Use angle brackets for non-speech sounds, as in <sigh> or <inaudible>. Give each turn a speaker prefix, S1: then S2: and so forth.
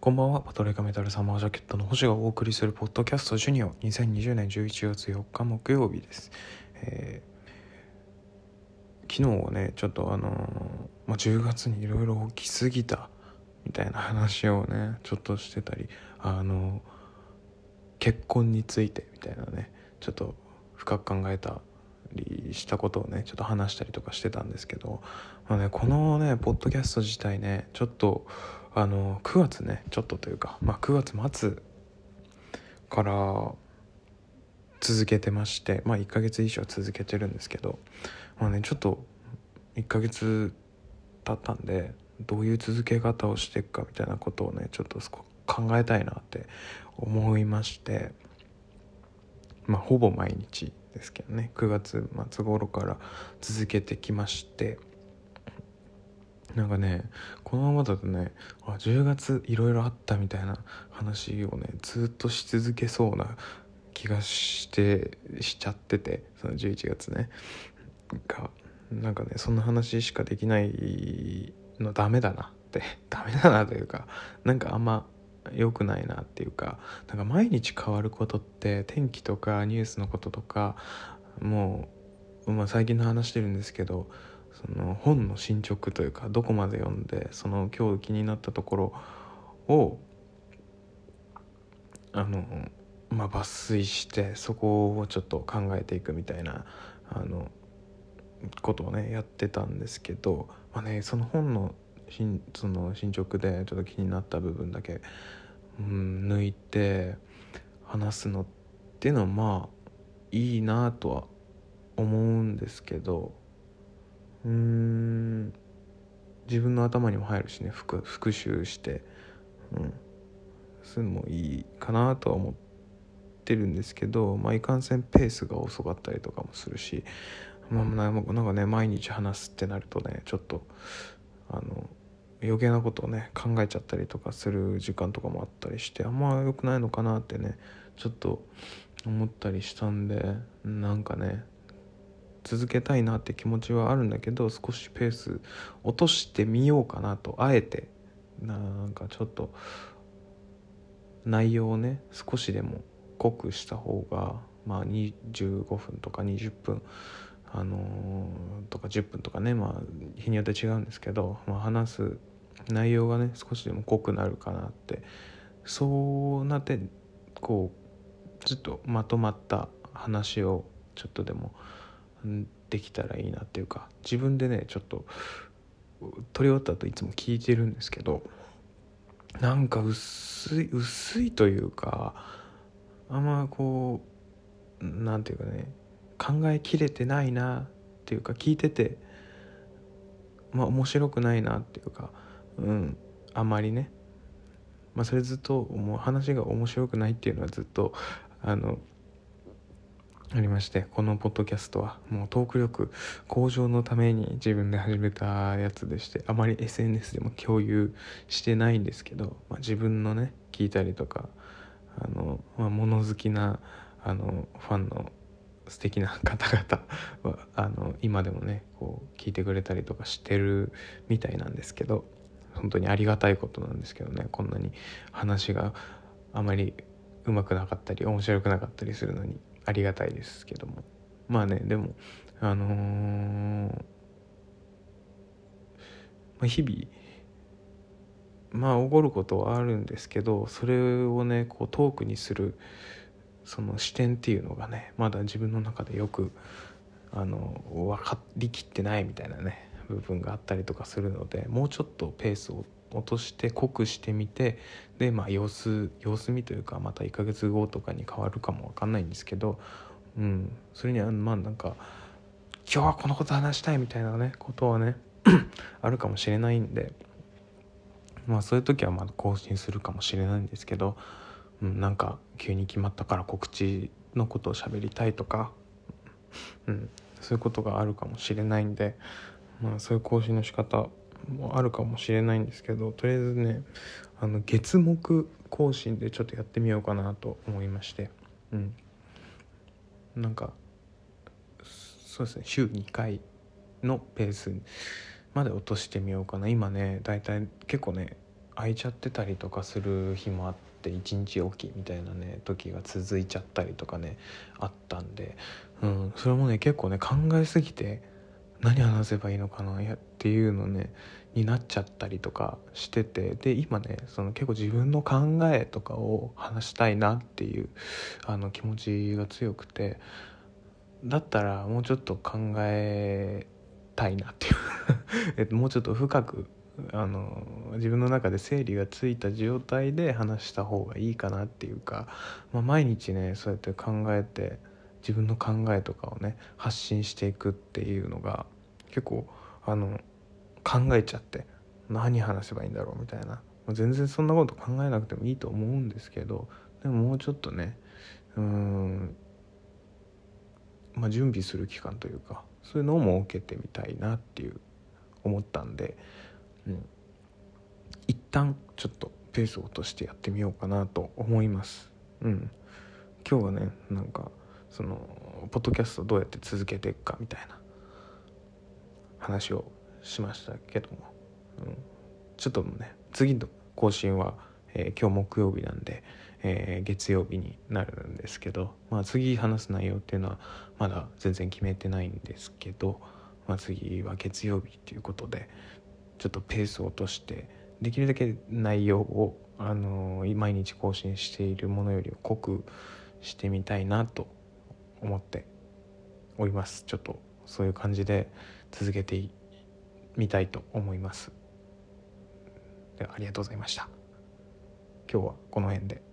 S1: こんばんは、パトレカメタルサマージャケットの星がお送りするポッドキャストジュニア2020年11月4日木曜日です。えー、昨日ね、ちょっとあのー、まあ、10月にいろいろ起きすぎたみたいな話をね、ちょっとしてたり、あのー、結婚についてみたいなね、ちょっと深く考えたりしたことをねちょっと話したりとかしてたんですけど、まあね、このねポッドキャスト自体ねちょっとあの9月ねちょっとというか、まあ、9月末から続けてましてまあ1ヶ月以上続けてるんですけどまあねちょっと1ヶ月経ったんでどういう続け方をしていくかみたいなことをねちょっと考えたいなって思いましてまあほぼ毎日ですけどね9月末頃から続けてきましてなんかねこのままだとねあ10月いろいろあったみたいな話をねずっとし続けそうな気がしてしちゃっててその11月ね。がなんかねそんな話しかできないのダメだなって。<laughs> ダメだなというかなんかあんま良くないなっていうかなんか毎日変わることって天気とかニュースのこととかもう、まあ、最近の話してるんですけどその本の進捗というかどこまで読んでその今日気になったところをあのまあ抜粋してそこをちょっと考えていくみたいなあのことをねやってたんですけど、まあね、その本のその進捗でちょっと気になった部分だけ、うん、抜いて話すのっていうのはまあいいなとは思うんですけどうん。自分の頭にも入るしね。復復習して。うん。そういうのもいいかなとは思ってるんですけど、まあ、いかんせんペースが遅かったりとかもするし、まあ、なんかね毎日話すってなるとねちょっとあの余計なことをね考えちゃったりとかする時間とかもあったりしてあんま良くないのかなってねちょっと思ったりしたんでなんかね続けたいなって気持ちはあるんだけど少しペース落としてみようかなと。あえて。なんかちょっと内容をね少しでも濃くした方がまあ25分とか20分あのー、とか10分とかねまあ日によって違うんですけど、まあ、話す内容がね少しでも濃くなるかなって。そうなってこうずっとまとまった話をちょっとでもできたらいいなっていうか自分でねちょっと撮り終わった後いつも聞いてるんですけどなんか薄い薄いというかあんまこう何て言うかね考えきれてないなっていうか聞いててまあ面白くないなっていうかうんあまりねまあそれずっともう話が面白くないっていうのはずっとあのありましてこのポッドキャストはもうトーク力向上のために自分で始めたやつでしてあまり SNS でも共有してないんですけど、まあ、自分のね聞いたりとかあの、まあ、物好きなあのファンの素敵な方々はあの今でもねこう聞いてくれたりとかしてるみたいなんですけど本当にありがたいことなんですけどねこんなに話があまりうまくなかったり面白くなかったりするのにありがたいですけども。まあねでもあのー、まあ、日々まあ起こることはあるんですけどそれをねこうトークにするその視点っていうのがねまだ自分の中でよくあの分かりきってないみたいなね部分があったりとかするのでもうちょっとペースを落として濃くしてみてでまあ様子様子見というかまた1ヶ月後とかに変わるかも分かんないんですけど、うん、それにはまあなんか今日はこのこと話したいみたいなねことはね <clears throat> あるかもしれないんでまあそういう時はまだ更新するかもしれないんですけど、うん、なんか急に決まったから告知のことを喋りたいとか、うん、そういうことがあるかもしれないんで、まあ、そういう更新の仕方もあるかもしれないんですけどとりあえずねあの月木更新でちょっとやってみようかなと思いまして。うん。なんかそうですね週2回のペースまで落としてみようかな。今ねだいたい結構ね空いちゃってたりとかする日もあって一日おきみたいなね時が続いちゃったりとかねあったんで、うん、それもね結構ね考えすぎて何話せばいいのかなっていうのねになっちゃったりとかしててで今ねその結構自分の考えとかを話したいなっていうあの気持ちが強くてだったらもうちょっと考えたいなっていう。<laughs> えっともうちょっと深くあの自分の中で整理がついた状態で話した方がいいかなっていうか、まあ、毎日ねそうやって考えて自分の考えとかをね発信していくっていうのが結構あの考えちゃって何話せばいいんだろうみたいな。全然そんなこと考えなくてもいいと思うんですけどでももうちょっとねうんまあ準備する期間というかそういうのを設けてみたいなっていう思ったんで、うん、一旦ちょっとペースを落としてやってみようかなと思います。うん、今日はねなんかそのポッドキャストどうやって続けていくかみたいな話をしましたけども、うん、ちょっとね次の更新は、えー、今日木曜日なんで、えー、月曜日になるんですけど、まあ、次話す内容っていうのはまだ全然決めてないんですけど、まあ、次は月曜日っていうことでちょっとペースを落としてできるだけ内容を、あのー、毎日更新しているものより濃くしてみたいなと思っております。ちょっとそういう感じで続けてみたいと思います。ではありがとうございました。今日はこの辺で。